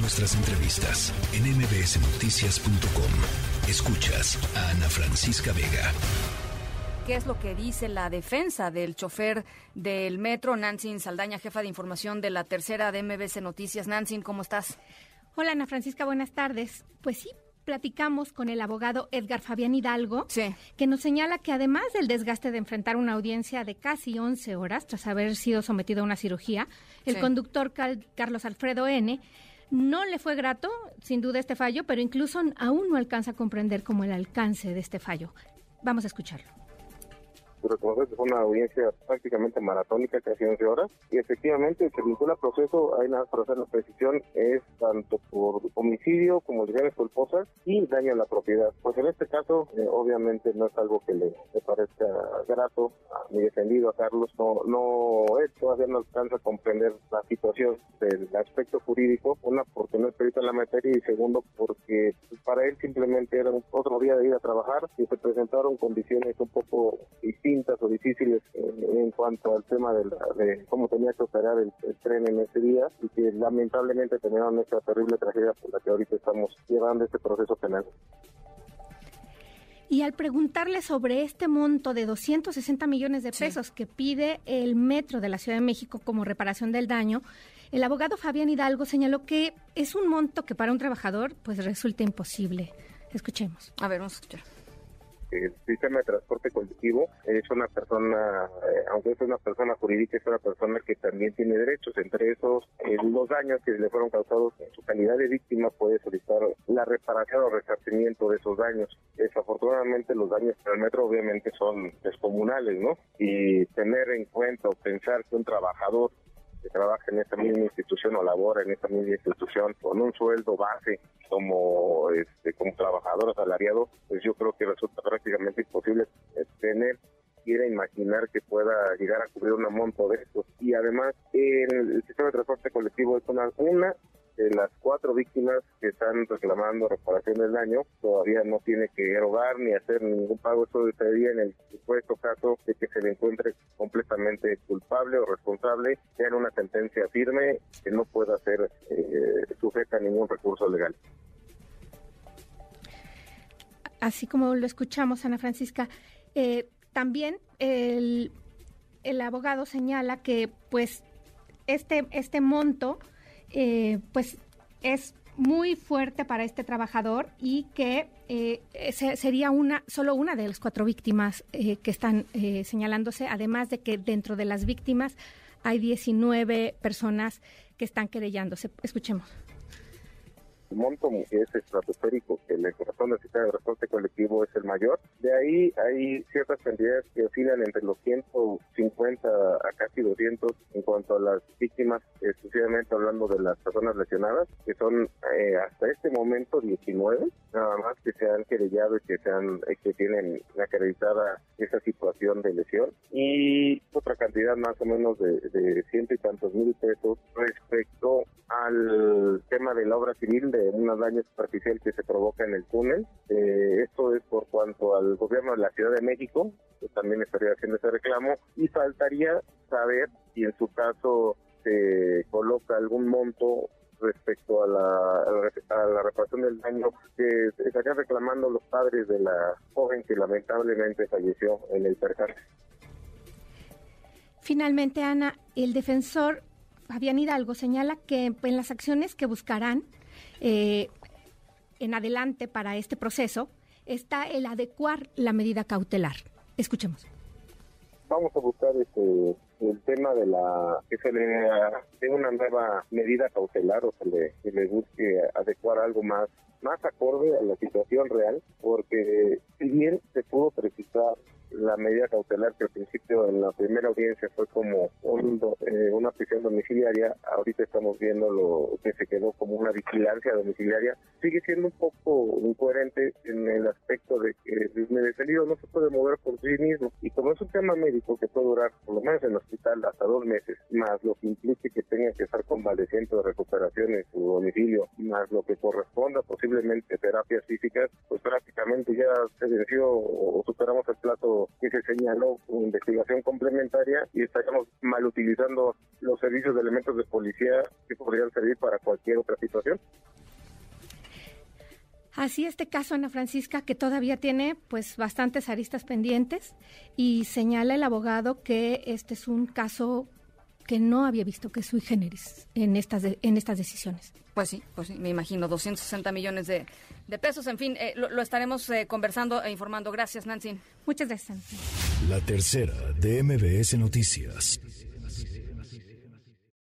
Nuestras entrevistas en mbsnoticias.com. Escuchas a Ana Francisca Vega. ¿Qué es lo que dice la defensa del chofer del metro, Nancy Saldaña, jefa de información de la tercera de MBS Noticias? Nancy, ¿cómo estás? Hola Ana Francisca, buenas tardes. Pues sí, platicamos con el abogado Edgar Fabián Hidalgo, que nos señala que además del desgaste de enfrentar una audiencia de casi 11 horas tras haber sido sometido a una cirugía, el conductor Carlos Alfredo N no le fue grato, sin duda, este fallo, pero incluso aún no alcanza a comprender como el alcance de este fallo. Vamos a escucharlo reconocer que fue una audiencia prácticamente maratónica, casi 11 horas, y efectivamente se vincula proceso, hay nada para hacer la precisión, es tanto por homicidio como lesiones culposas y daño a la propiedad. Pues en este caso, eh, obviamente no es algo que le, parezca grato ni defendido a Carlos, no, no él todavía no alcanza a comprender la situación del aspecto jurídico, una porque no es perito en la materia y segundo porque para él simplemente era otro día de ir a trabajar y se presentaron condiciones un poco distintas o difíciles en, cuanto al tema de, cómo tenía que operar el, tren en ese día y que lamentablemente tenían esta terrible tragedia por la que ahorita estamos llevando este proceso penal. Y al preguntarle sobre este monto de 260 millones de pesos que pide el metro de la Ciudad de México como reparación del daño, el abogado Fabián Hidalgo señaló que es un monto que para un trabajador pues resulta imposible. Escuchemos. A ver, vamos a escuchar el sistema de transporte colectivo es una persona, eh, aunque es una persona jurídica, es una persona que también tiene derechos, entre esos eh, los daños que le fueron causados en su calidad de víctima puede solicitar la reparación o resarcimiento de esos daños. Desafortunadamente los daños para el metro obviamente son descomunales, ¿no? Y tener en cuenta o pensar que un trabajador que trabaja en esta misma institución o labora en esta misma institución con un sueldo base como este trabajador asalariado, pues yo creo que resulta prácticamente imposible tener quiera imaginar que pueda llegar a cubrir un monto de estos. Y además, el, sistema de transporte colectivo es una, una de las cuatro víctimas que están reclamando reparación del daño todavía no tiene que erogar ni hacer ningún pago. Eso sería en el supuesto caso de que se le encuentre completamente culpable o responsable, sea una sentencia firme que no pueda ser eh, sujeta a ningún recurso legal. Así como lo escuchamos, Ana Francisca, eh, también el, el abogado señala que pues este, este monto eh, pues es muy fuerte para este trabajador y que eh, sería una solo una de las cuatro víctimas eh, que están señalándose, además de que dentro de las víctimas hay 19 personas que están querellándose. Escuchemos monto es estratosférico, que el corazón del sistema de transporte colectivo es el mayor. De ahí hay ciertas cantidades que oscilan entre los 150 a casi 200 en cuanto a las víctimas, exclusivamente hablando de las personas lesionadas, que son eh, hasta este momento 19, nada más que se han querellado y que, se han, eh, que tienen acreditada esa situación de lesión. Y otra cantidad más o menos de, de ciento y tantos mil pesos respecto al tema de la obra civil de una daño superficial que se provoca en el túnel. Eh, esto es por cuanto al gobierno de la Ciudad de México, que también estaría haciendo ese reclamo, y faltaría saber si en su caso se coloca algún monto respecto a la, a la reparación del daño que estarían reclamando los padres de la joven que lamentablemente falleció en el percance. Finalmente, Ana, el defensor Fabián Hidalgo señala que en las acciones que buscarán eh, en adelante para este proceso está el adecuar la medida cautelar. Escuchemos. Vamos a buscar este, el tema de la que se le dé una nueva medida cautelar o se le, se le busque adecuar algo más más acorde a la situación real, porque si bien se pudo precisar la medida cautelar que al principio en la primera audiencia fue como eh, una prisión domiciliaria, ahorita estamos viendo lo que se quedó como una vigilancia domiciliaria, sigue siendo un poco incoherente en el aspecto de que el detenido no se puede mover por sí mismo. Y como es un tema médico que puede durar por lo menos en el hospital hasta dos meses, más lo que implique que tenga que estar convaleciente de recuperación en su domicilio, más lo que corresponda posiblemente terapias físicas, pues prácticamente ya se venció o superamos el plato que se señaló, investigación complementaria y estaríamos mal utilizando los servicios de elementos de policía que podrían servir para cualquier otra situación. Así este caso, Ana Francisca, que todavía tiene pues bastantes aristas pendientes y señala el abogado que este es un caso que no había visto que sui generis en estas, en estas decisiones. Pues sí, pues sí, me imagino, 260 millones de, pesos. En fin, eh, lo, estaremos eh, conversando e informando. Gracias, Nancy. Muchas gracias, La tercera de MBS Noticias.